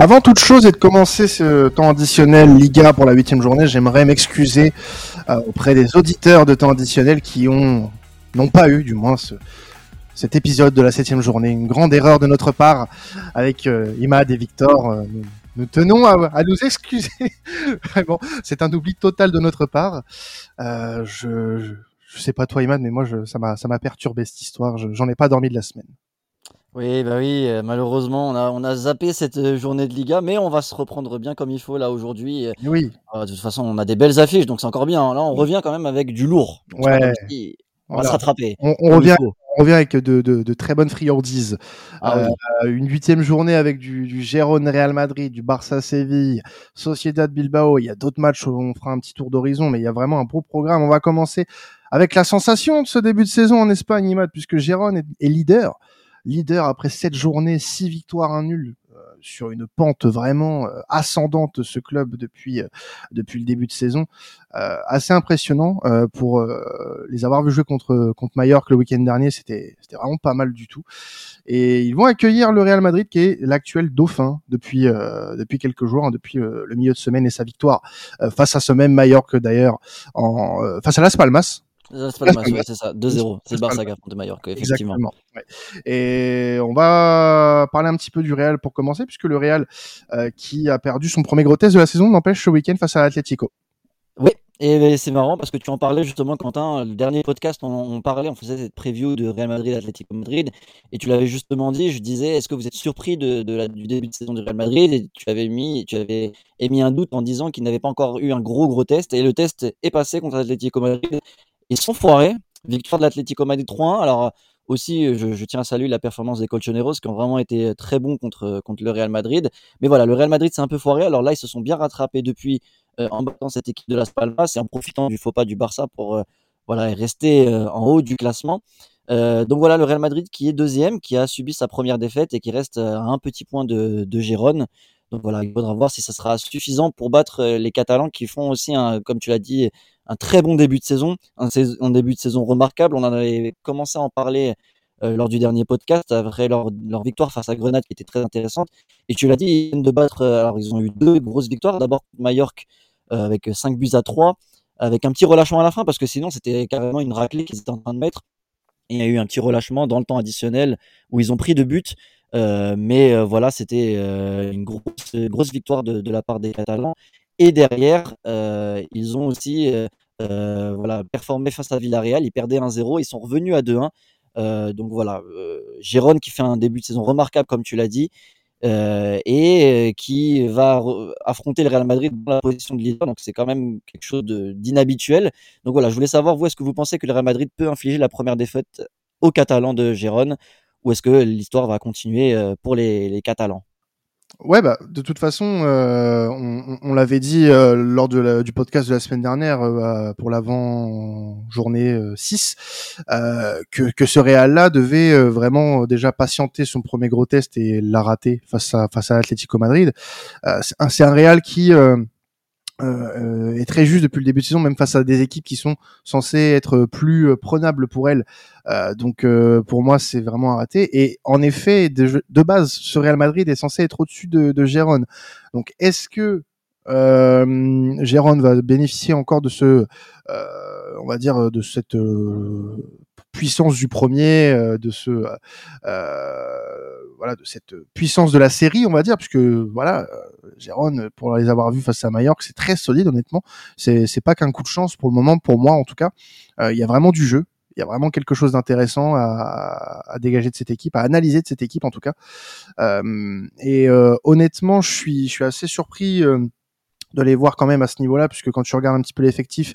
Avant toute chose et de commencer ce temps additionnel Liga pour la huitième journée, j'aimerais m'excuser euh, auprès des auditeurs de temps additionnel qui ont n'ont pas eu, du moins, ce, cet épisode de la septième journée. Une grande erreur de notre part avec euh, Imad et Victor. Euh, nous, tenons à, à nous excuser. Vraiment, c'est un oubli total de notre part. Euh, je, je, sais pas toi Imad, mais moi je, ça m'a perturbé cette histoire. Je- J'en ai pas dormi de la semaine. Oui, bah oui, euh, malheureusement, on a, on a zappé cette euh, journée de Liga, mais on va se reprendre bien comme il faut là aujourd'hui. Et oui, euh, de toute façon, on a des belles affiches, donc c'est encore bien. Là, on revient quand même avec du lourd. Donc, c'est pas Ouais, comme si- on va voilà. se rattraper. On, on comme il revient faut. on revient avec de, de, de très bonnes friandises. Ah Euh, une huitième journée avec du, du Gérone Real Madrid, du Barça Séville, Sociedad Bilbao. Il y a d'autres matchs où on fera un petit tour d'horizon, mais il y a vraiment un beau programme. On va commencer avec la sensation de ce début de saison en Espagne, Imad, puisque Gérone est, est leader. Leader après sept journées, six victoires, un nul, euh, sur une pente vraiment euh, ascendante ce club depuis euh, depuis le début de saison. Euh, assez impressionnant euh, pour euh, les avoir vus jouer contre contre Mallorca le week-end dernier. C'était c'était vraiment pas mal du tout. Et ils vont accueillir le Real Madrid qui est l'actuel dauphin depuis depuis quelques jours, hein, depuis le milieu de semaine et sa victoire face à ce même Mallorca d'ailleurs en face à Las Palmas. C'est pas Las le match, ouais, Palmas. c'est ça. 2-0. C'est le Barça qui affronte Mallorca, effectivement. Exactement. ouais. Et on va parler un petit peu du Real pour commencer, puisque le Real euh, qui a perdu son premier gros test de la saison n'empêche ce week-end face à l'Atlético. Oui, et ben, c'est marrant parce que tu en parlais justement, Quentin. Le dernier podcast, on, on parlait, on faisait cette preview de Real Madrid, Atlético Madrid, et tu l'avais justement dit. Je disais, est-ce que vous êtes surpris de, de la- du début de saison du Real Madrid? Et tu avais mis, tu avais émis un doute en disant qu'il n'avait pas encore eu un gros gros test, et le test est passé contre l'Atlético Madrid. Ils sont foirés. Victoire de l'Atlético Madrid 3-1. Alors aussi, je, tiens à saluer la performance des Colchoneros qui ont vraiment été très bons contre contre le Real Madrid. Mais voilà, le Real Madrid c'est un peu foiré. Alors là, ils se sont bien rattrapés depuis euh, en battant cette équipe de Las Palmas et en profitant du faux pas du Barça pour euh, voilà rester euh, en haut du classement. Euh, donc voilà le Real Madrid qui est deuxième, qui a subi sa première défaite et qui reste euh, à un petit point de, de Gérone. Donc voilà, il faudra voir si ça sera suffisant pour battre euh, les Catalans qui font aussi, un, comme tu l'as dit, un très bon début de saison, un, début de saison remarquable. On en avait commencé à en parler euh, lors du dernier podcast après leur, victoire face à Grenade qui était très intéressante. Et tu l'as dit, ils viennent de battre. euh, alors ils ont eu deux grosses victoires. D'abord Mallorca euh, avec 5 buts à 3, avec un petit relâchement à la fin parce que sinon c'était carrément une raclée qu'ils étaient en train de mettre. Et il y a eu un petit relâchement dans le temps additionnel où ils ont pris deux buts. Mais voilà, c'était une grosse, victoire de, la part des Catalans. Et derrière, ils ont aussi euh, voilà, performé face à Villarreal. Ils perdaient 1-0, ils sont revenus à 2-1. Euh, donc voilà, euh, Gérone qui fait un début de saison remarquable, comme tu l'as dit, et qui va affronter le Real Madrid dans la position de leader. Donc c'est quand même quelque chose d'inhabituel. Donc voilà, je voulais savoir, vous, est-ce que vous pensez que le Real Madrid peut infliger la première défaite aux Catalans de Gérone ou est-ce que l'histoire va continuer pour les Catalans? Ouais, bah, de toute façon, euh, on, on- l'avait dit euh, lors de la- du podcast de la semaine dernière euh, pour l'avant-journée euh, 6, euh, que, que ce Real-là devait euh, vraiment euh, déjà patienter son premier gros test et l'a raté face à, face à l'Atlético Madrid. Euh, c'est un, un Real qui euh, euh, est très juste depuis le début de saison, même face à des équipes qui sont censées être plus euh, prenables pour elles. Euh, donc euh, pour moi, c'est vraiment à rater. Et en effet, de, base, ce Real Madrid est censé être au-dessus de, de Gérone. Donc est-ce que euh, Gérone va bénéficier encore de ce, euh, on va dire, de cette euh, puissance du premier, euh, de ce, euh, voilà, de cette puissance de la série, on va dire, puisque voilà, euh, Gérone, pour les avoir vus face à Mallorca, c'est très solide, honnêtement. C'est, c'est pas qu'un coup de chance pour le moment, pour moi en tout cas. Euh, Il y a vraiment du jeu. Il y a vraiment quelque chose d'intéressant à, à dégager de cette équipe, à analyser de cette équipe en tout cas. Euh, et euh, honnêtement, je suis, je suis assez surpris euh, de les voir quand même à ce niveau-là, puisque quand tu regardes un petit peu l'effectif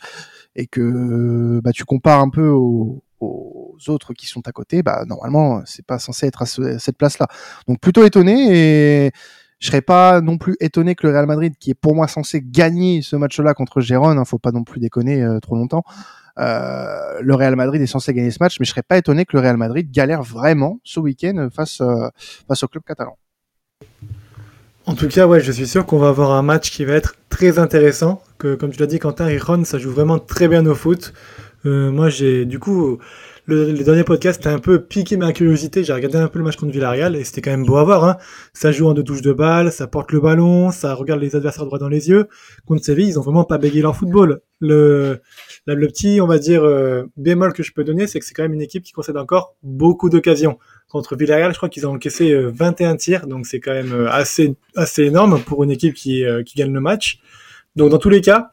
et que bah, tu compares un peu aux, aux autres qui sont à côté, bah normalement c'est pas censé être à, ce- à cette place-là. Donc plutôt étonné et je serais pas non plus étonné que le Real Madrid, qui est pour moi censé gagner ce match-là contre Gérone, hein, faut pas non plus déconner euh, trop longtemps. Euh, le Real Madrid est censé gagner ce match, mais je serais pas étonné que le Real Madrid galère vraiment ce week-end face euh, face au club catalan. En tout cas, ouais, je suis sûr qu'on va avoir un match qui va être très intéressant. Que, comme tu l'as dit, Quentin et Ron, ça joue vraiment très bien au foot. Euh, moi, j'ai du coup le, dernier podcast a un peu piqué ma curiosité. J'ai regardé un peu le match contre Villarreal et c'était quand même beau à voir. Hein. Ça joue en deux touches de balle, ça porte le ballon, ça regarde les adversaires droit dans les yeux. Contre Séville, ils ont vraiment pas bégayé leur football. Le, le petit, on va dire, euh, bémol que je peux donner, c'est que c'est quand même une équipe qui concède encore beaucoup d'occasions. Contre Villarreal, je crois qu'ils ont encaissé 21 euh, tirs, donc c'est quand même assez, assez énorme pour une équipe qui, qui gagne le match. Donc dans tous les cas,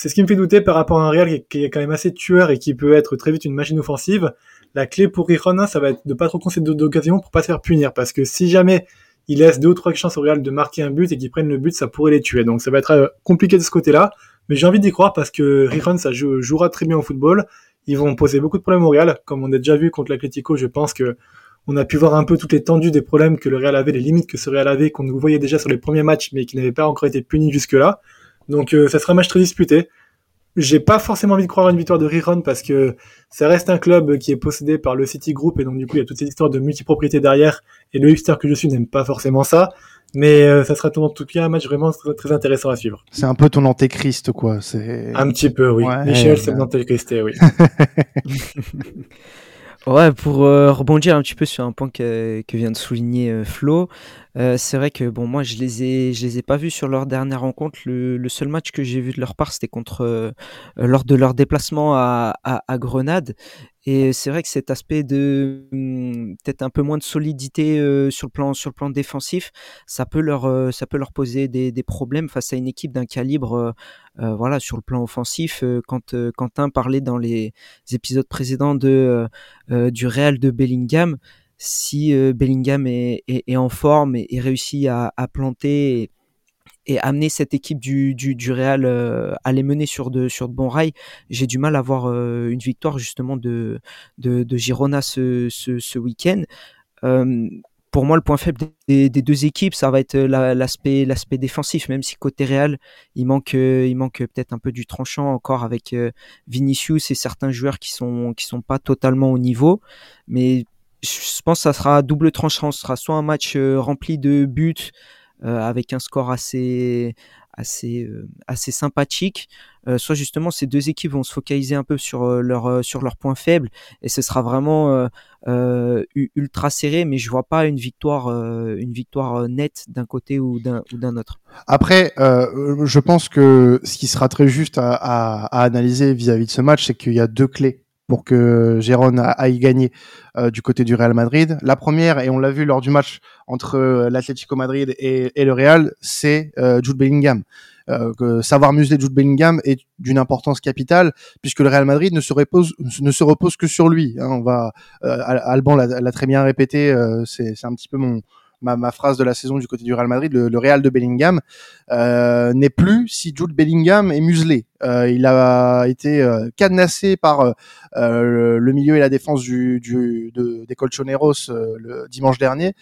c'est ce qui me fait douter par rapport à un Real qui, est quand même assez tueur et qui peut être très vite une machine offensive. La clé pour Rirona, ça va être de pas trop concéder d'occasion pour pas se faire punir. Parce que si jamais il laisse deux ou trois chances au Real de marquer un but et qu'ils prennent le but, ça pourrait les tuer. Donc ça va être euh, compliqué de ce côté-là. Mais j'ai envie d'y croire parce que Rijon, ça jouera très bien au football. Ils vont poser beaucoup de problèmes au Real. Comme on a déjà vu contre l'Atlético, je pense que on a pu voir un peu toutes les tendues des problèmes que le Real avait, les limites que ce Real avait, qu'on nous voyait déjà sur les premiers matchs, mais qui n'avaient pas encore été punis jusque-là. Donc euh, ça sera un match très disputé. J'ai pas forcément envie de croire à une victoire de Riron parce que ça reste un club qui est possédé par le City Group et donc du coup il y a toute cette histoire de multipropriété derrière et le hipster que je suis n'aime pas forcément ça. Mais euh, ça sera en tout cas un match vraiment très, intéressant à suivre. C'est un peu ton antéchrist quoi. C'est un petit peu oui. Michel c'est mon antéchrist oui. Ouais, pour euh, rebondir un petit peu sur un point que, vient de souligner euh, Flo, euh, c'est vrai que bon, moi je les ai, je les ai pas vus sur leur dernière rencontre. Le, seul match que j'ai vu de leur part, c'était contre lors de leur déplacement à Grenade, et c'est vrai que cet aspect de mmh, peut-être un peu moins de solidité sur le plan sur le plan défensif, ça peut leur ça peut leur poser des, des problèmes face à une équipe d'un calibre voilà sur le plan offensif. quand Quentin parlait dans les épisodes précédents de du Real de Bellingham, si Bellingham est, est, en forme et, réussit à, à planter amener cette équipe du, du, du Real euh, à les mener sur de, sur de bons rails, j'ai du mal à voir euh, une victoire justement de, de, de Girona ce, ce, ce week-end. Euh, pour moi, le point faible des, des deux équipes, ça va être l'aspect l'aspect défensif, même si côté Real, il manque il manque peut-être un peu du tranchant encore avec Vinicius et certains joueurs qui sont qui sont pas totalement au niveau, mais je pense que ça sera double tranchant, ce sera soit un match rempli de buts euh, avec un score assez assez euh, assez sympathique. Euh, soit justement ces deux équipes vont se focaliser un peu sur leur sur leurs points faibles et ce sera vraiment ultra serré. Mais je vois pas une victoire une victoire nette d'un côté ou d'un ou d'un autre. Après, je pense que ce qui sera très juste à, à, à analyser vis-à-vis de ce match, c'est qu'il y a deux clés pour que Gérone aille gagner euh, du côté du Real Madrid. La première, et on l'a vu lors du match entre euh, l'Atlético Madrid et, le Real, c'est euh, Jude Bellingham. Savoir museler Jude Bellingham est d'une importance capitale puisque le Real Madrid ne se repose ne se repose que sur lui. Hein. On va Alban l'a très bien répété, c'est un petit peu mon ma, ma, phrase de la saison du côté du Real Madrid, le, le Real de Bellingham euh, n'est plus si Jude Bellingham est muselé. Euh, il a été euh, cadenassé par euh, le milieu et la défense du, du de, des Colchoneros le dimanche dernier.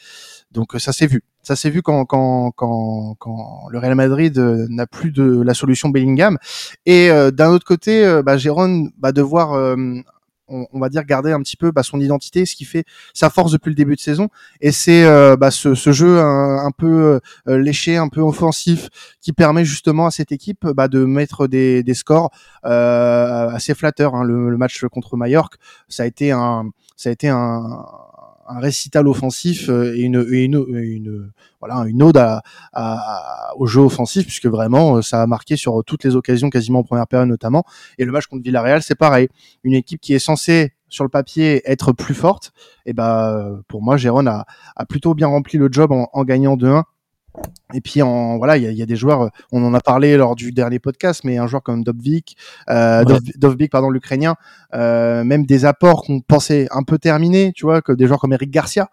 Donc ça s'est vu. Ça s'est vu quand, quand, quand, quand le Real Madrid n'a plus de la solution Bellingham. Et d'un autre côté, bah, Jérôme va devoir on, va dire garder un petit peu bah, son identité, ce qui fait sa force depuis le début de saison. Et c'est euh, bah, ce, jeu un, peu euh, léché, un peu offensif, qui permet justement à cette équipe bah, de mettre des, scores euh, assez flatteurs. Hein. Le, match contre Mallorca, ça a été un, ça a été un, un récital offensif et une, une, voilà une ode au jeu offensif puisque vraiment ça a marqué sur toutes les occasions quasiment en première période notamment. Et le match contre Villarreal c'est pareil. Une équipe qui est censée sur le papier être plus forte et bah pour moi Jérôme a, a plutôt bien rempli le job en, en gagnant 2-1 et puis en voilà, il y a, y a, des joueurs, on en a parlé lors du dernier podcast, mais un joueur comme Dovvik, euh, pardon, l'Ukrainien, euh, même des apports qu'on pensait un peu terminés, tu vois, comme des joueurs comme Eric Garcia,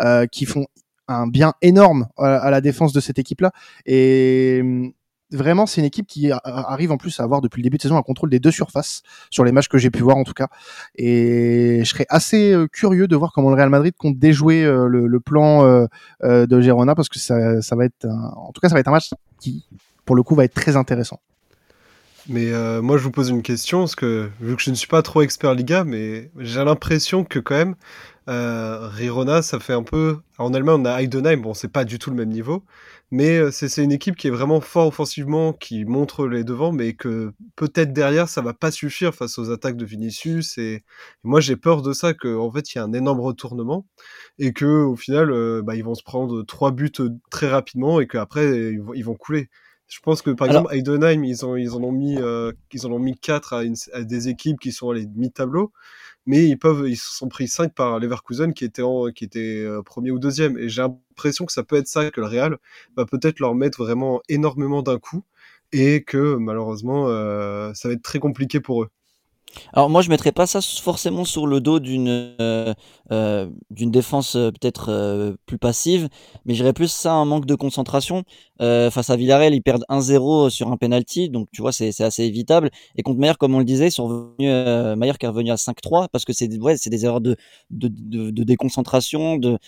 euh, qui font un bien énorme à, à la défense de cette équipe-là. Et vraiment, c'est une équipe qui arrive en plus à avoir depuis le début de saison un contrôle des deux surfaces sur les matchs que j'ai pu voir en tout cas. Et je serais assez euh, curieux de voir comment le Real Madrid compte déjouer euh, le, plan euh, de Girona parce que ça, va être, en tout cas, ça va être un match qui, pour le coup, va être très intéressant. Mais moi, je vous pose une question parce que vu que je ne suis pas trop expert Liga, mais j'ai l'impression que quand même Euh, Rirona, ça fait un peu. En Allemagne, on a Heidenheim, bon, c'est pas du tout le même niveau, mais euh, c'est une équipe qui est vraiment fort offensivement, qui montre les devants, mais que peut-être derrière, ça va pas suffire face aux attaques de Vinicius. Et, moi, j'ai peur de ça, qu'en en fait, il y a un énorme retournement, et que au final, euh, bah, ils vont se prendre trois buts très rapidement, et qu'après, ils, ils vont couler. Je pense que par exemple, Heidenheim, ils, ont, ils, en ont mis, ils en ont mis quatre à, à des équipes qui sont à les mi-tableau mais ils peuvent, ils se sont pris 5 par Leverkusen qui était, en, qui était euh, premier ou deuxième. Et j'ai l'impression que ça peut être ça, que le Real va peut-être leur mettre vraiment énormément d'un coup et que malheureusement, euh, ça va être très compliqué pour eux. Alors moi je mettrais pas ça forcément sur le dos d'une euh, euh, défense euh, peut-être plus passive, mais j'irais plus ça un manque de concentration. face à Villarreal, ils perdent 1-0 sur un penalty, donc tu vois c'est assez évitable. Et contre Mayer, comme on le disait, sont revenus Mayer qui est revenu à 5-3 parce que c'est ouais, c'est des erreurs de de, de, déconcentration, de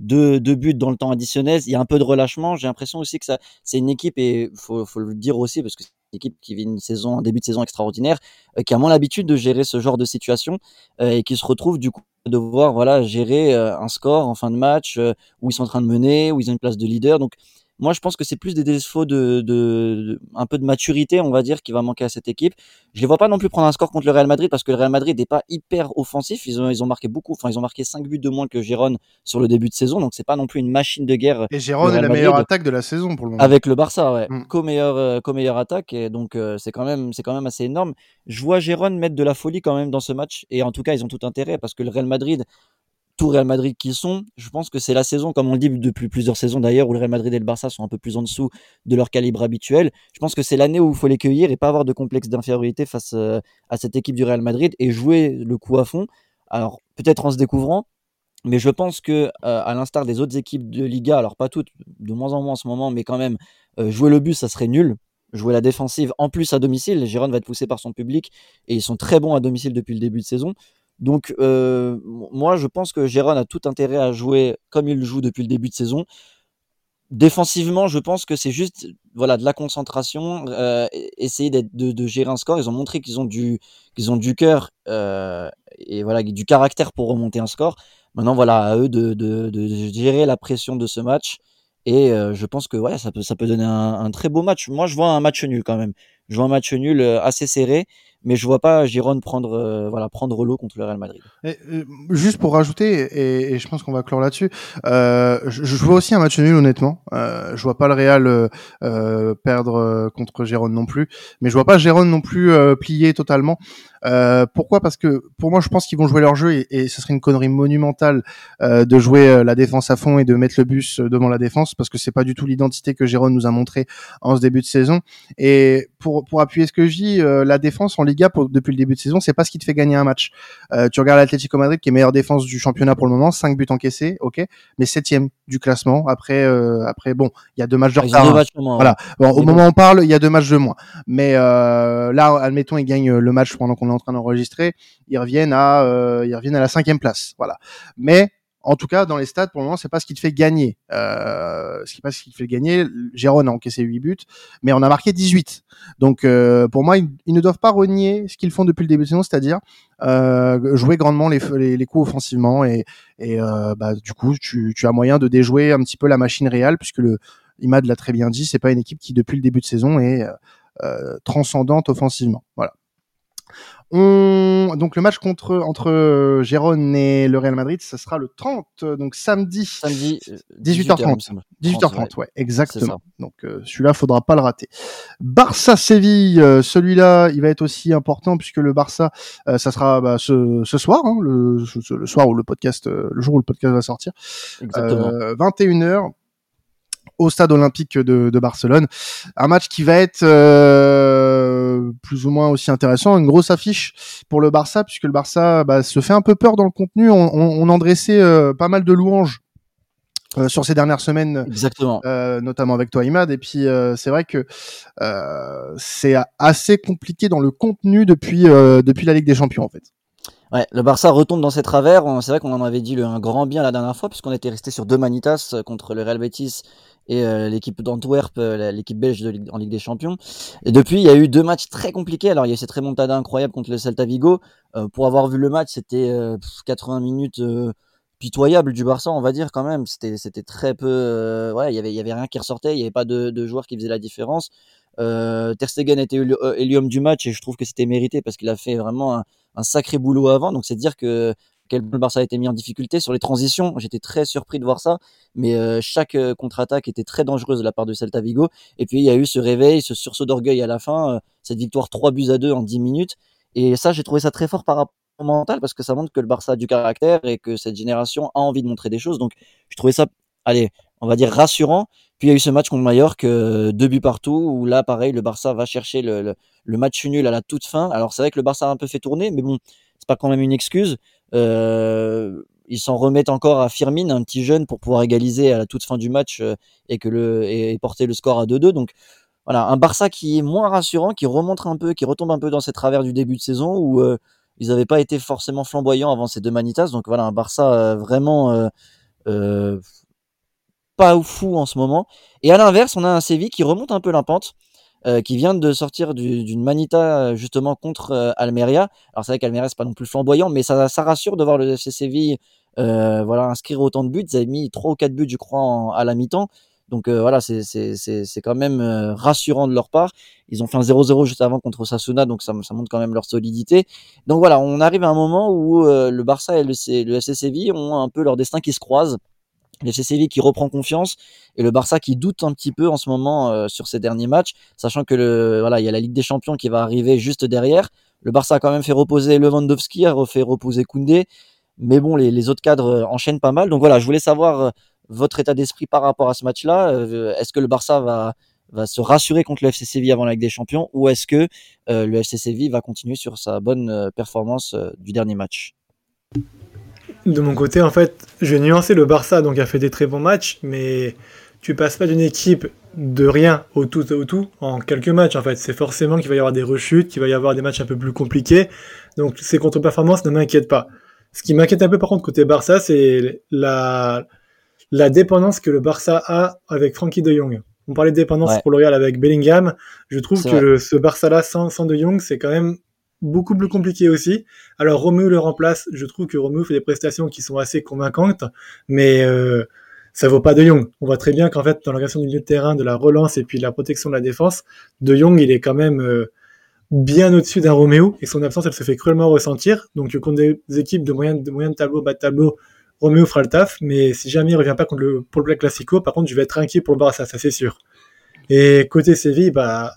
deux, deux, buts dans le temps additionnel. Il y a un peu de relâchement. J'ai l'impression aussi que ça, c'est une équipe et faut, faut le dire aussi parce que équipe qui vit une saison, un début de saison extraordinaire, euh, qui a moins l'habitude de gérer ce genre de situation euh, et qui se retrouve du coup de devoir voilà gérer euh, un score en fin de match où ils sont en train de mener, où ils ont une place de leader. Donc moi, je pense que c'est plus des défauts de, de, un peu de maturité, on va dire, qui va manquer à cette équipe. Je les vois pas non plus prendre un score contre le Real Madrid parce que le Real Madrid n'est pas hyper offensif. Ils ont, ils ont marqué beaucoup, enfin, ils ont marqué 5 buts de moins que Gérone sur le début de saison, donc c'est pas non plus une machine de guerre. Et Gérone est la meilleure attaque de la saison pour le moment. Avec le Barça, ouais, mm. co-meilleure, euh, attaque, et donc euh, c'est quand même, c'est quand même assez énorme. Je vois Gérone mettre de la folie quand même dans ce match, et en tout cas, ils ont tout intérêt parce que le Real Madrid Real Madrid qui sont, je pense que c'est la saison, comme on le dit depuis plusieurs saisons d'ailleurs, où le Real Madrid et le Barça sont un peu plus en dessous de leur calibre habituel. Je pense que c'est l'année où il faut les cueillir et pas avoir de complexe d'infériorité face euh, à cette équipe du Real Madrid et jouer le coup à fond. Alors peut-être en se découvrant, mais je pense que euh, à l'instar des autres équipes de Liga, alors pas toutes, de moins en moins en ce moment, mais quand même euh, jouer le but, ça serait nul. Jouer la défensive en plus à domicile, Gérone va être poussé par son public et ils sont très bons à domicile depuis le début de saison. Donc, euh, moi, je pense que Gérone a tout intérêt à jouer comme il joue depuis le début de saison. Défensivement, je pense que c'est juste voilà de la concentration, euh, essayer de, gérer un score. Ils ont montré qu'ils ont du qu'ils ont du cœur euh, et voilà du caractère pour remonter un score. Maintenant, voilà à eux de, de, de gérer la pression de ce match. Et je pense que ouais, ça peut ça peut donner un, très beau match. Moi, je vois un match nul quand même. Je vois un match nul assez serré mais je vois pas Giron prendre euh, voilà prendre l'eau contre le Real Madrid. Euh, juste pour rajouter et, et je pense qu'on va clore là-dessus, euh, je, je, vois aussi un match nul honnêtement. Euh, je vois pas le Real euh, perdre contre Giron non plus, mais je vois pas Giron non plus plier totalement. pourquoi? Parce que pour moi, je pense qu'ils vont jouer leur jeu et, et ce serait une connerie monumentale de jouer la défense à fond et de mettre le bus devant la défense parce que c'est pas du tout l'identité que Giron nous a montré en ce début de saison. Et pour pour appuyer ce que je dis, la défense on Liga pour, depuis le début de saison, c'est pas ce qui te fait gagner un match. Euh, tu regardes l'Atlético Madrid qui est meilleure défense du championnat pour le moment, 5 buts encaissés, ok, mais septième du classement. Après, euh, après bon, il y a deux matchs de retard. Hein. voilà. Bon, au moment où on parle, il y a deux matchs de moins. Mais euh, là, admettons, ils gagnent le match pendant qu'on est en train d'enregistrer, ils reviennent à, euh, ils reviennent à la cinquième place. Voilà. Mais en tout cas, dans les stats, pour le moment, c'est pas ce qui te fait gagner. Euh, ce qui pas ce qui te fait gagner. Jérôme a encaissé 8 buts, mais on a marqué 18. Donc, euh, pour moi, ils, ne doivent pas renier ce qu'ils font depuis le début de saison, c'est-à-dire euh, jouer grandement les, coups offensivement. Et, et euh, bah, du coup, tu, tu, as moyen de déjouer un petit peu la machine réelle, puisque le Imad l'a très bien dit, c'est pas une équipe qui, depuis le début de saison, est euh, transcendante offensivement. Voilà. On... Donc le match contre entre euh, Gérone et le Real Madrid, ça sera le 30, donc samedi. Samedi 18h30. 18h30, ouais, exactement. Donc euh, celui-là, faudra pas le rater. Barça Séville, euh, celui-là, il va être aussi important puisque le Barça, ça sera bah, ce, ce, soir, hein, le, le, soir où le podcast, le jour où le podcast va sortir. Exactement. 21h au stade olympique de, de, Barcelone. Un match qui va être euh, plus ou moins aussi intéressant, une grosse affiche pour le Barça, puisque le Barça bah, se fait un peu peur dans le contenu. On, on, on en dressait euh, pas mal de louanges euh, sur ces dernières semaines, Exactement. Euh, notamment avec toi Imad. Et puis euh, c'est vrai que c'est assez compliqué dans le contenu depuis depuis la Ligue des Champions en fait. Ouais, le Barça retombe dans ses travers. C'est vrai qu'on en avait dit un grand bien la dernière fois, puisqu'on était resté sur deux manitas contre le Real Betis et euh, l'équipe d'Antwerp, euh, l'équipe belge de en Ligue des Champions. Et depuis, il y a eu deux matchs très compliqués. Alors, il y a cette remontada incroyable contre le Celta Vigo. Euh, pour avoir vu le match, c'était 80 minutes pitoyable du Barça, on va dire quand même. C'était c'était très peu. euh, ouais, il y avait il y avait rien qui ressortait. Il y avait pas de, de joueurs qui faisaient la différence. Euh, Ter Stegen était élu euh, du match et je trouve que c'était mérité parce qu'il a fait vraiment un sacré boulot avant. Donc c'est dire que quel le Barça a été mis en difficulté sur les transitions. J'étais très surpris de voir ça, mais euh, chaque euh, contre-attaque était très dangereuse de la part de Celta Vigo. Et puis il y a eu ce réveil, ce sursaut d'orgueil à la fin, euh, cette victoire 3 buts à 2 en 10 minutes. Et ça, j'ai trouvé ça très fort par rapport au mental parce que ça montre que le Barça a du caractère et que cette génération a envie de montrer des choses. Donc je trouvais ça, allez, on va dire rassurant. Puis il y a eu ce match contre Mallorca, deux buts partout, où là, pareil, le Barça va chercher le, le, le match nul à la toute fin. Alors c'est vrai que le Barça a un peu fait tourner, mais bon, c'est pas quand même une excuse. Euh, ils s'en remettent encore à Firmin, un petit jeune, pour pouvoir égaliser à la toute fin du match euh, et porter le score à 2-2. Donc voilà, un Barça qui est moins rassurant, qui remonte un peu, qui retombe un peu dans ces travers du début de saison où euh, ils n'avaient pas été forcément flamboyants avant ces deux manitas. Donc voilà, un Barça vraiment euh, pas fou en ce moment. Et à l'inverse, on a un Séville qui remonte un peu la pente, euh, qui vient de sortir du- d'une manita euh, justement contre euh, Almeria. Alors c'est vrai qu'Almeria c'est pas non plus flamboyant, mais ça, ça rassure de voir le FC euh, voilà inscrire autant de buts. Ils avaient mis trois ou quatre buts, je crois, en- à la mi-temps. Donc euh, voilà, c'est quand même euh, rassurant de leur part. Ils ont fait un 0-0 juste avant contre Sasuna, donc ça, ça montre quand même leur solidité. Donc voilà, on arrive à un moment où le Barça et le, le ont un peu leur destin qui se croise. Le Séville qui reprend confiance et le Barça qui doute un petit peu en ce moment euh, sur ces derniers matchs, sachant que le voilà, il y a la Ligue des Champions qui va arriver juste derrière. Le Barça a quand même fait reposer Lewandowski, a refait reposer Koundé, mais bon, les, autres cadres euh, enchaînent pas mal. Donc voilà, je voulais savoir euh, votre état d'esprit par rapport à ce match-là. Est-ce que le Barça va se rassurer contre le FC Séville avant la Ligue des Champions ou est-ce que le FC Séville va continuer sur sa bonne performance du dernier match? De mon côté, en fait, je vais nuancer le Barça, donc a fait des très bons matchs, mais tu passes pas d'une équipe de rien au tout au tout en quelques matchs, en fait. C'est forcément qu'il va y avoir des rechutes, qu'il va y avoir des matchs un peu plus compliqués. Donc ces contre-performances ne m'inquiètent pas. Ce qui m'inquiète un peu par contre côté Barça, c'est la, la dépendance que le Barça a avec Frankie de Jong. On parlait de dépendance Ouais. pour le Real avec Bellingham. Je trouve que le- ce Barça-là sans, sans de Jong, c'est quand même beaucoup plus compliqué aussi. Alors Romeu le remplace. Je trouve que Romeu fait des prestations qui sont assez convaincantes, mais euh, ça vaut pas De Jong. On voit très bien qu'en fait dans l'organisation du milieu de terrain, de la relance et puis de la protection de la défense, De Jong il est quand même euh, bien au-dessus d'un Roméo et son absence elle se fait cruellement ressentir. Donc contre des équipes de moyen de de tableau, bas de tableau, Roméo fera le taf, mais si jamais il revient pas contre le, pour le Black Classico, par contre je vais être inquiet pour le Barça, ça c'est sûr. Et côté Séville, bah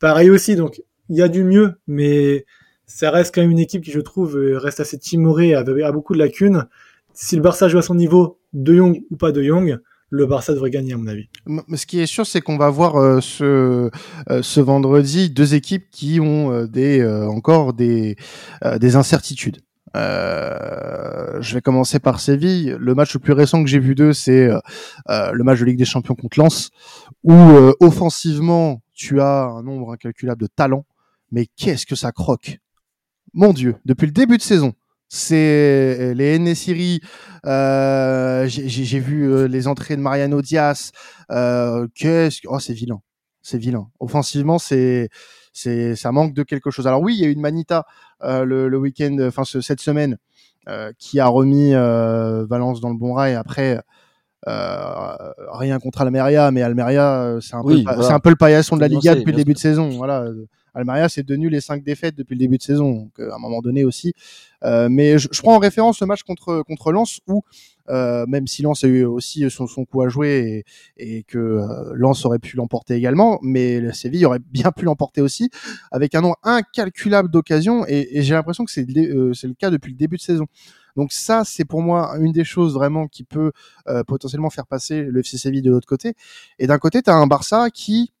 pareil aussi. Donc il y a du mieux, mais ça reste quand même une équipe qui, je trouve, euh, reste assez timorée, a, beaucoup de lacunes. Si le Barça joue à son niveau, De Jong ou pas De Jong, le Barça devrait gagner, à mon avis. M- Ce qui est sûr, c'est qu'on va voir euh, ce, euh, ce vendredi deux équipes qui ont euh, des, euh, encore des, euh, des incertitudes. Je vais commencer par Séville. Le match le plus récent que j'ai vu d'eux, c'est le match de Ligue des Champions contre Lens, où offensivement, tu as un nombre incalculable de talents, mais qu'est-ce que ça croque? Mon Dieu, depuis le début de saison, c'est les Nesiri. Euh, j'ai vu euh, les entrées de Mariano Diaz. Euh, qu'est-ce que oh c'est vilain, c'est vilain. Offensivement, c'est c'est ça manque de quelque chose. Alors oui, il y a eu une manita euh, le, le week-end, enfin ce- cette semaine, euh, qui a remis euh, Valence dans le bon rail. Après, euh, rien contre Almeria, mais Almeria, euh, c'est un, peu Oui, le pa- voilà. c'est un peu le paillasson de la Liga depuis le début de saison. Voilà. Almeria, c'est devenu les cinq défaites depuis le début de saison. Donc, euh, à un moment donné aussi. Euh, mais je, je prends en référence le match contre contre Lens où euh, même si Lens a eu aussi son, son coup à jouer et, et que euh, Lens aurait pu l'emporter également, mais le Séville aurait bien pu l'emporter aussi avec un nombre incalculable d'occasions et, et j'ai l'impression que c'est le- euh, le cas depuis le début de saison. Donc ça, c'est pour moi une des choses vraiment qui peut euh, potentiellement faire passer le FC Séville de l'autre côté. Et d'un côté, tu as un Barça qui,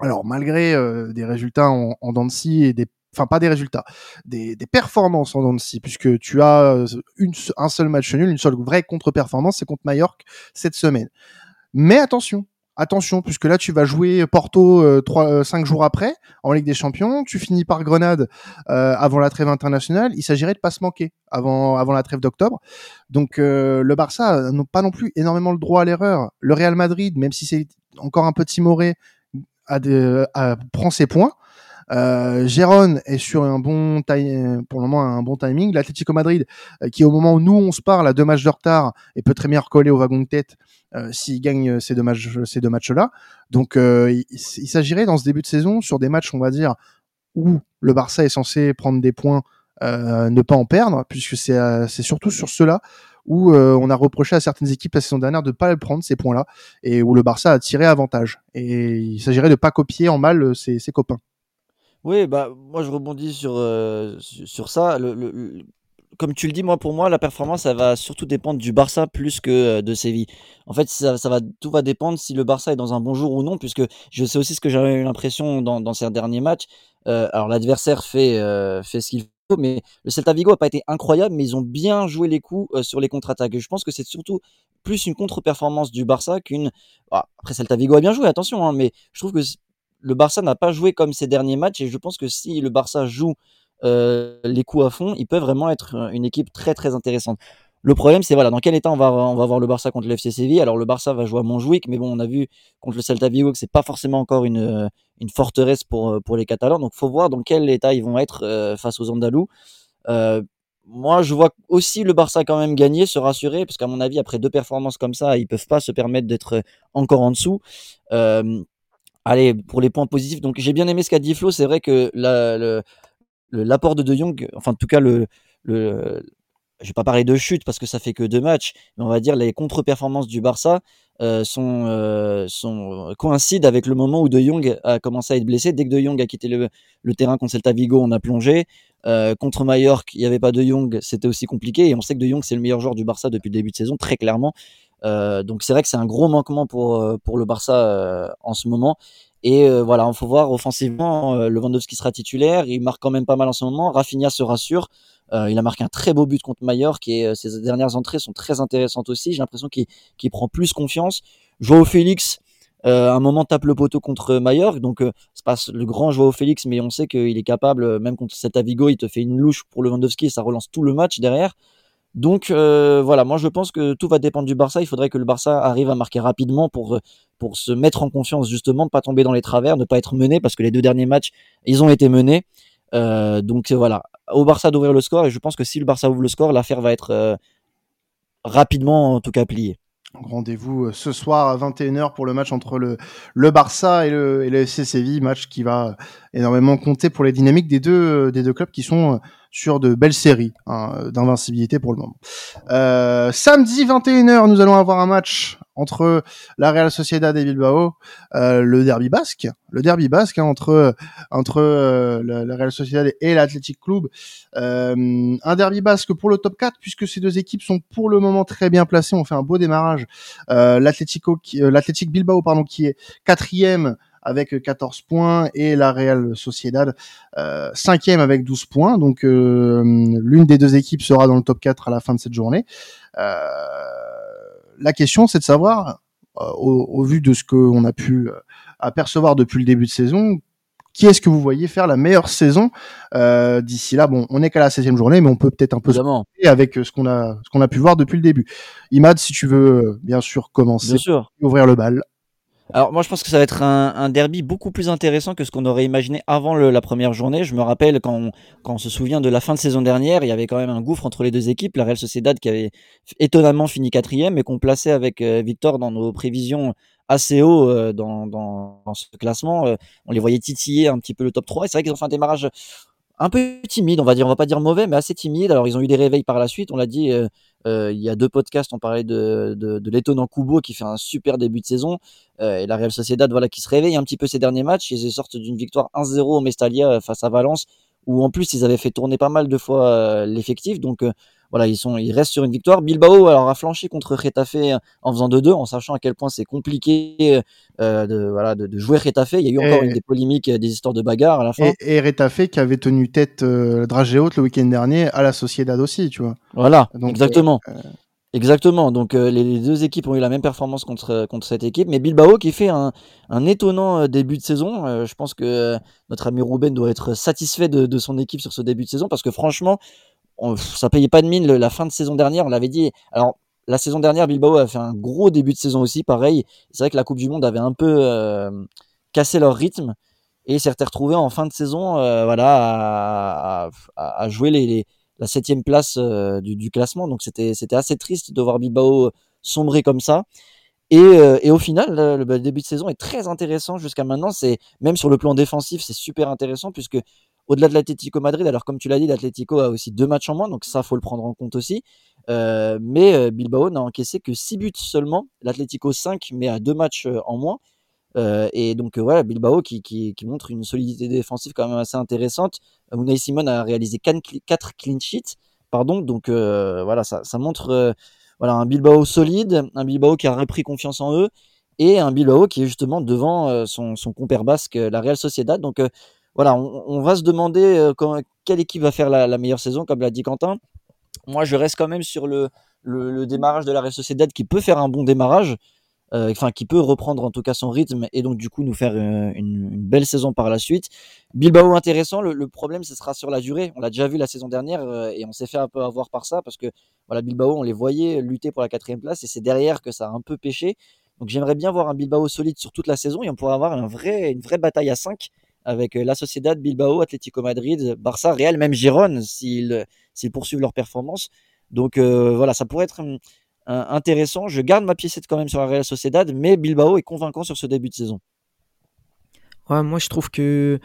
alors malgré euh, des résultats en, en et des enfin pas des résultats, des, des performances en scie, puisque tu as euh, une, un seul match nul, une seule vraie contre-performance, c'est contre Mallorca cette semaine. Mais attention, attention, puisque là tu vas jouer Porto euh, trois, euh, cinq jours après en Ligue des Champions, tu finis par Grenade euh, avant la trêve internationale. Il s'agirait de pas se manquer avant avant la trêve d'octobre. Donc euh, le Barça n'a pas non plus énormément le droit à l'erreur. Le Real Madrid, même si c'est encore un peu timoré, a- prend ses points. Euh, Gérone est sur un bon pour le moment un bon timing. L'Atlético Madrid, qui au moment où nous on se parle a deux matchs de retard et peut très bien recoller au wagon de tête s'il gagne ces deux matchs ces deux matchs là. Donc il, il s'agirait dans ce début de saison sur des matchs on va dire où le Barça est censé prendre des points, ne pas en perdre, puisque c'est c'est surtout sur cela où euh, on a reproché à certaines équipes la saison dernière de ne pas prendre ces points-là et où le Barça a tiré avantage. Et il s'agirait de pas copier en mal euh, ses, copains. Oui, bah moi je rebondis sur euh, ça. comme tu le dis, moi pour moi la performance ça va surtout dépendre du Barça plus que de Séville. En fait, ça, va tout va dépendre si le Barça est dans un bon jour ou non, puisque je sais aussi ce que j'avais eu l'impression dans, dans ces derniers matchs. alors l'adversaire fait fait ce qu'il mais le Celta Vigo a pas été incroyable, mais ils ont bien joué les coups euh, sur les contre-attaques. je pense que c'est surtout plus une contre-performance du Barça qu'une. Ah, après, Celta Vigo a bien joué, attention, hein, mais je trouve que le Barça n'a pas joué comme ces derniers matchs, et je pense que si le Barça joue euh, les coups à fond, il peut vraiment être euh, une équipe très très intéressante. Le problème, c'est voilà, dans quel état on va, on voir le Barça contre l'FC Séville? Alors le Barça va jouer à Montjuic, mais bon, on a vu contre le Celta Vigo que c'est pas forcément encore une, une forteresse pour, euh, pour les Catalans. Donc faut voir dans quel état ils vont être euh, face aux Andalous. Euh, moi, je vois aussi le Barça quand même gagner, se rassurer, parce qu'à mon avis, après deux performances comme ça, ils peuvent pas se permettre d'être encore en dessous. Allez, pour les points positifs, donc j'ai bien aimé ce qu'a dit Flo. C'est vrai que l'apport de De Jong, enfin en tout cas le je vais pas parler de chute parce que ça fait que deux matchs, mais on va dire les contre-performances du Barça euh, sont, euh, sont coïncident avec le moment où De Jong a commencé à être blessé. Dès que De Jong a quitté le, terrain contre Celta Vigo, on a plongé. Euh, contre Mallorca, il n'y avait pas De Jong, c'était aussi compliqué. Et on sait que De Jong c'est le meilleur joueur du Barça depuis le début de saison, très clairement. Euh, donc c'est vrai que c'est un gros manquement pour euh, pour le Barça euh, en ce moment. Et voilà, il faut voir offensivement, Lewandowski sera titulaire, il marque quand même pas mal en ce moment. Rafinha se rassure. Euh, il a marqué un très beau but contre Mallorca et euh, ses dernières entrées sont très intéressantes aussi. J'ai l'impression qu'il prend plus confiance. Joao Félix, euh, un moment tape le poteau contre Mallorca, donc euh, c'est pas le grand Joao Félix, mais on sait qu'il est capable, même contre cet Avigo, il te fait une louche pour Lewandowski et ça relance tout le match derrière. Donc voilà, moi je pense que tout va dépendre du Barça. Il faudrait que le Barça arrive à marquer rapidement pour pour se mettre en confiance justement, pas tomber dans les travers, ne pas être mené parce que les deux derniers matchs ils ont été menés. Euh, donc voilà, au Barça d'ouvrir le score et je pense que si le Barça ouvre le score, l'affaire va être euh, rapidement en tout cas pliée. Rendez-vous euh, ce soir à 21h pour le match entre le, le Barça et le, et le FC Séville, match qui va énormément compter pour les dynamiques des deux, des deux clubs qui sont sur de belles séries hein, d'invincibilité pour le moment. Euh, samedi 21h, nous allons avoir un match entre la Real Sociedad et Bilbao, euh, le derby basque, le derby basque hein, entre entre euh, la, Real Sociedad et l'Athletic Club, euh, un derby basque pour le top 4 puisque ces deux équipes sont pour le moment très bien placées. On fait un beau démarrage. Euh, l'Athletic Bilbao pardon qui est quatrième avec 14 points et la Real Sociedad euh, cinquième avec 12 points. Donc euh, l'une des deux équipes sera dans le top 4 à la fin de cette journée. Euh, la question c'est de savoir, euh, au, au, vu de ce qu'on a pu euh, apercevoir depuis le début de saison, qui est-ce que vous voyez faire la meilleure saison euh, d'ici là? Bon, on n'est qu'à la 16e journée, mais on peut peut-être un peu se avec ce qu'on a ce qu'on a pu voir depuis le début. Imad, si tu veux bien sûr commencer, bien sûr. ouvrir le bal. Alors moi je pense que ça va être un, un derby beaucoup plus intéressant que ce qu'on aurait imaginé avant le, la première journée. Je me rappelle quand on, quand on se souvient de la fin de saison dernière, il y avait quand même un gouffre entre les deux équipes. La Real Sociedad qui avait étonnamment fini quatrième et qu'on plaçait avec euh, Victor dans nos prévisions assez haut euh, dans, dans, dans, ce classement. Euh, on les voyait titiller un petit peu le top 3 et c'est vrai qu'ils ont fait un démarrage un peu timide, on va dire, on va pas dire mauvais, mais assez timide. Alors ils ont eu des réveils par la suite. On l'a dit, euh, euh, il y a deux podcasts, on parlait de, de, l'étonnant Kubo qui fait un super début de saison euh, et la Real Sociedad, voilà, qui se réveille un petit peu ces derniers matchs. Ils sortent d'une victoire 1-0 au Mestalia face à Valence, où en plus ils avaient fait tourner pas mal de fois l'effectif. Donc voilà, ils sont, ils restent sur une victoire. Bilbao alors a flanché contre Retafe en faisant 2-2, en sachant à quel point c'est compliqué euh, de, voilà, de, de, jouer Retafe. Il y a eu encore une des polémiques, des histoires de bagarre à la fin. Et, et Retafe qui avait tenu tête euh, dragée haute le week-end dernier à la Sociedad aussi, tu vois. Voilà, Donc, exactement. Euh, Exactement. Donc euh, les, deux équipes ont eu la même performance contre contre cette équipe, mais Bilbao qui fait un, un étonnant début de saison. je pense que notre ami Ruben doit être satisfait de, de, son équipe sur ce début de saison parce que franchement, ça payait pas de mine la fin de saison dernière, on l'avait dit. Alors la saison dernière, Bilbao a fait un gros début de saison aussi, pareil. C'est vrai que la Coupe du Monde avait un peu euh, cassé leur rythme. et s'est retrouvé en fin de saison, voilà, à, à, jouer les, les, la septième place du, du, classement. Donc c'était c'était assez triste de voir Bilbao sombrer comme ça. Et, et, au final, le, le, début de saison est très intéressant jusqu'à maintenant. C'est même sur le plan défensif, c'est super intéressant puisque au-delà de l'Atlético Madrid, alors comme tu l'as dit, l'Atlético a aussi deux matchs en moins, donc ça faut le prendre en compte aussi. Euh, mais euh, Bilbao n'a encaissé que 6 buts seulement, l'Atlético 5, mais à deux matchs euh, en moins. Et donc voilà, Bilbao qui, qui, montre une solidité défensive quand même assez intéressante. Unai Simon a réalisé 4 clean sheets, pardon, donc voilà, ça, montre voilà un Bilbao solide, un Bilbao qui a repris confiance en eux et un Bilbao qui est justement devant son, compère basque, la Real Sociedad. Donc voilà, on, va se demander euh, quelle équipe va faire la, meilleure saison, comme l'a dit Quentin. Moi, je reste quand même sur le, démarrage de la Real Sociedad qui peut faire un bon démarrage, euh, enfin qui peut reprendre en tout cas son rythme et donc du coup nous faire euh, une, belle saison par la suite. Bilbao intéressant, le, problème ce sera sur la durée. On l'a déjà vu la saison dernière et on s'est fait un peu avoir par ça parce que voilà Bilbao on les voyait lutter pour la quatrième place et c'est derrière que ça a un peu pêché. Donc j'aimerais bien voir un Bilbao solide sur toute la saison et on pourrait avoir une vraie bataille à 5 avec euh, la Sociedad, Bilbao, Atlético Madrid, Barça, Real, même Gérone s'ils poursuivent leur performance. Donc euh, voilà, ça pourrait être hum, intéressant. Je garde ma piécette quand même sur la Real Sociedad, mais Bilbao est convaincant sur ce début de saison moi je trouve que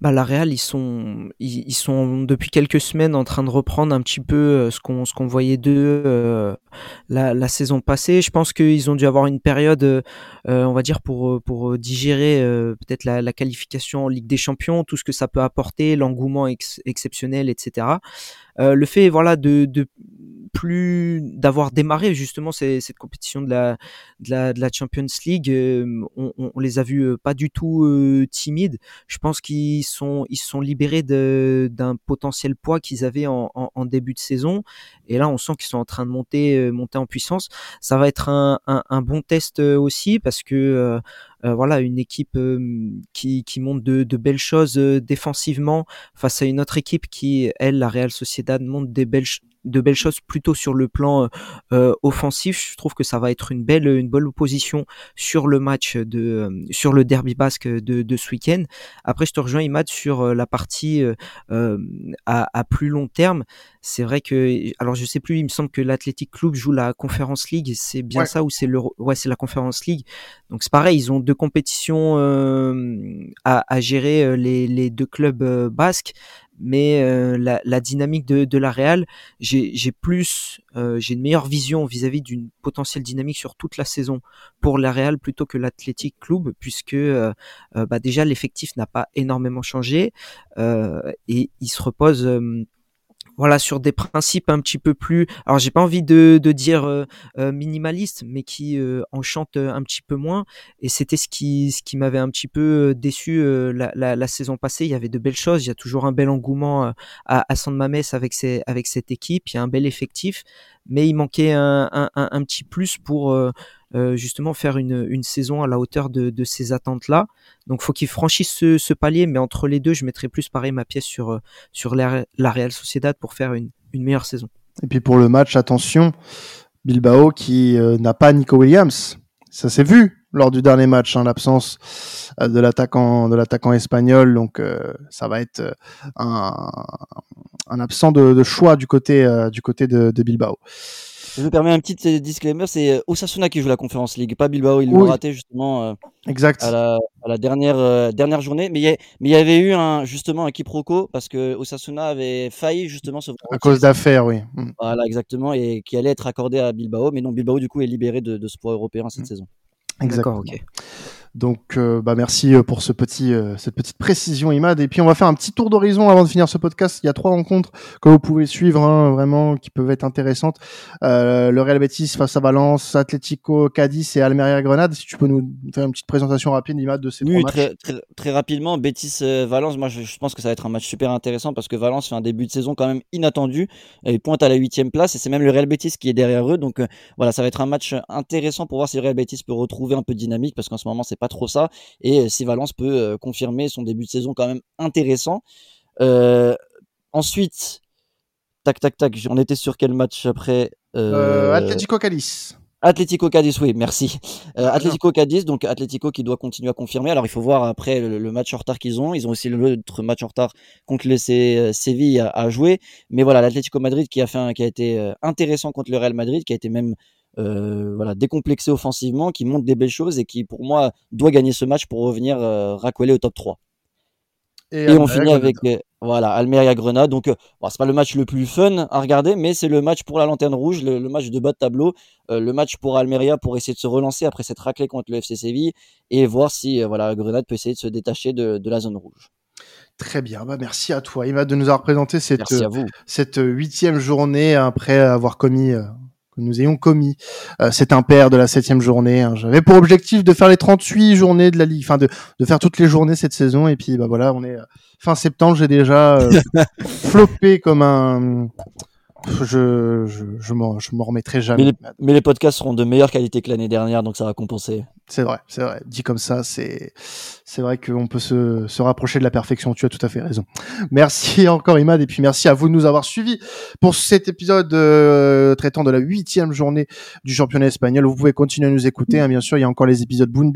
bah, la Real ils sont ils, sont depuis quelques semaines en train de reprendre un petit peu euh, ce qu'on ce voyait d'eux euh, la, saison passée. Je pense qu'ils ont dû avoir une période, euh, on va dire pour pour digérer peut-être la, qualification en Ligue des Champions, tout ce que ça peut apporter, l'engouement exceptionnel, etc. le fait voilà de plus d'avoir démarré justement cette compétition de la, de la, Champions League. Euh, on, les a vus euh, pas du tout euh, timides. Je pense qu'ils sont ils sont libérés d'un potentiel poids qu'ils avaient en, début de saison. Et là, on sent qu'ils sont en train de monter monter en puissance. Ça va être un, un bon test aussi parce que voilà une équipe qui, qui monte de, de belles choses défensivement face à une autre équipe qui elle la Real Sociedad monte des belles de belles choses plutôt sur le plan euh, offensif. Je trouve que ça va être une belle une bonne opposition sur le match de euh, sur le derby basque de, de ce week-end. Après, je te rejoins Imad sur euh, la partie euh, à, à, plus long terme. C'est vrai que alors je sais plus, il me semble que l'Athletic Club joue la Conference League. C'est bien ça ou c'est le ouais c'est la Conference League. Donc c'est pareil, ils ont deux compétitions à, à, gérer les, les deux clubs basques. Mais euh, la, dynamique de, de la Real, j'ai plus, euh, j'ai une meilleure vision vis-à-vis d'une potentielle dynamique sur toute la saison pour la Real plutôt que l'Athletic Club, puisque euh, bah déjà l'effectif n'a pas énormément changé et il se repose voilà sur des principes un petit peu plus alors j'ai pas envie de, de dire euh, euh minimaliste mais qui euh, enchantent un petit peu moins. Et c'était ce qui ce qui m'avait un petit peu euh, déçu la, la, la, saison passée. Il y avait de belles choses. Il y a toujours un bel engouement à, à San avec ces, avec cette équipe. Il y a un bel effectif. Mais il manquait un, un, un, petit plus pour euh, justement faire une, une, saison à la hauteur de, ces attentes-là. Donc faut qu'ils franchissent ce, palier, mais entre les deux, je mettrais plus pareil ma pièce sur, euh, sur la, Real Sociedad pour faire une, une meilleure saison. Et puis pour le match, attention, Bilbao qui euh, n'a pas Nico Williams. Ça s'est vu lors du dernier match, hein, l'absence de l'attaquant de l'attaquant espagnol. Donc ça va être un, un absent de, choix du côté du côté de Bilbao. Je me permets un petit euh, disclaimer, c'est euh, Osasuna qui joue la Conférence League, pas Bilbao. Ils l'ont raté justement euh, exact. À, la, à la dernière, dernière journée. Mais il y, y, avait eu un, justement un quiproquo parce que Osasuna avait failli justement se... À cause d'affaires, oui. Mm. Voilà, exactement. Et qui allait être accordé à Bilbao. Mais non, Bilbao, du coup, est libéré de, de ce poids européen cette mm. saison. Exactement. ok. Donc, euh, bah merci euh, pour ce petit, euh, cette petite précision, Imad. Et puis, on va faire un petit tour d'horizon avant de finir ce podcast. Il y a trois rencontres que vous pouvez suivre, hein, vraiment, qui peuvent être intéressantes. le Real Betis face à Valence, Atlético, Cadiz et Almeria Grenade. Si tu peux nous faire une petite présentation rapide, Imad, de ces trois matchs. Très, très, très rapidement, Betis Valence. Moi, je, pense que ça va être un match super intéressant parce que Valence fait un début de saison quand même inattendu. Il pointe à la huitième place et c'est même le Real Betis qui est derrière eux. Donc, voilà, ça va être un match intéressant pour voir si le Real Betis peut retrouver un peu de dynamique parce qu'en ce moment, c'est pas trop ça. Et euh, si Valence peut euh, confirmer son début de saison quand même intéressant. Euh, ensuite, tac, tac, tac, on était sur quel match après. Atlético Calice. Atlético Cadiz, oui, merci. Euh, Atlético Cadiz, donc Atlético qui doit continuer à confirmer. Alors il faut voir après le, match en retard qu'ils ont. Ils ont aussi l'autre match en retard contre le euh, Séville à, jouer. Mais voilà, l'Atlético Madrid qui a fait un, qui a été intéressant contre le Real Madrid, qui a été même euh, voilà décomplexé offensivement, qui montre des belles choses et qui pour moi doit gagner ce match pour revenir euh, racoler au top 3. Et, on finit avec euh, voilà Almeria Grenade. Donc bon, c'est pas le match le plus fun à regarder, mais c'est le match pour la lanterne rouge, le, match de bas de tableau, le match pour Almeria pour essayer de se relancer après cette raclée contre le FC Séville et voir si voilà Grenade peut essayer de se détacher de, de la zone rouge. Très bien, bah merci à toi, Imad, de nous avoir présenté cette, cette huitième journée après avoir commis que nous ayons commis. Euh, c'est un père de la septième journée. Hein. J'avais pour objectif de faire les 38 journées de la Ligue, enfin de, de faire toutes les journées cette saison. Et puis bah voilà, on est euh, fin septembre, j'ai déjà euh, floppé comme un je, je, je m'en remettrai jamais. Mais les, podcasts seront de meilleure qualité que l'année dernière, donc ça va compenser. C'est vrai, c'est vrai. Dit comme ça, c'est c'est vrai qu'on peut se, se rapprocher de la perfection. Tu as tout à fait raison. Merci encore Imad et puis merci à vous de nous avoir suivis pour cet épisode euh, traitant de la huitième journée du championnat espagnol. Vous pouvez continuer à nous écouter. Hein, bien sûr, il y a encore les épisodes Bundes,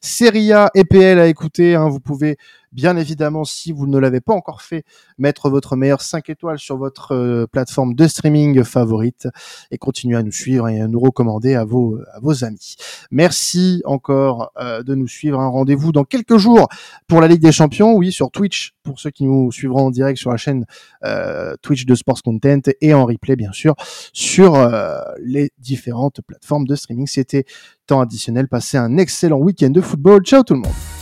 Serie A, EPL à écouter. Hein. Vous pouvez Bien évidemment, si vous ne l'avez pas encore fait, mettre votre meilleur 5 étoiles sur votre euh, plateforme de streaming favorite et continuer à nous suivre et à nous recommander à vos, à vos amis. Merci encore euh, de nous suivre. Un rendez-vous dans quelques jours pour la Ligue des Champions, oui, sur Twitch, pour ceux qui nous suivront en direct sur la chaîne euh, Twitch de Sports Content et en replay, bien sûr, sur les différentes plateformes de streaming. C'était temps additionnel. Passez un excellent week-end de football. Ciao tout le monde.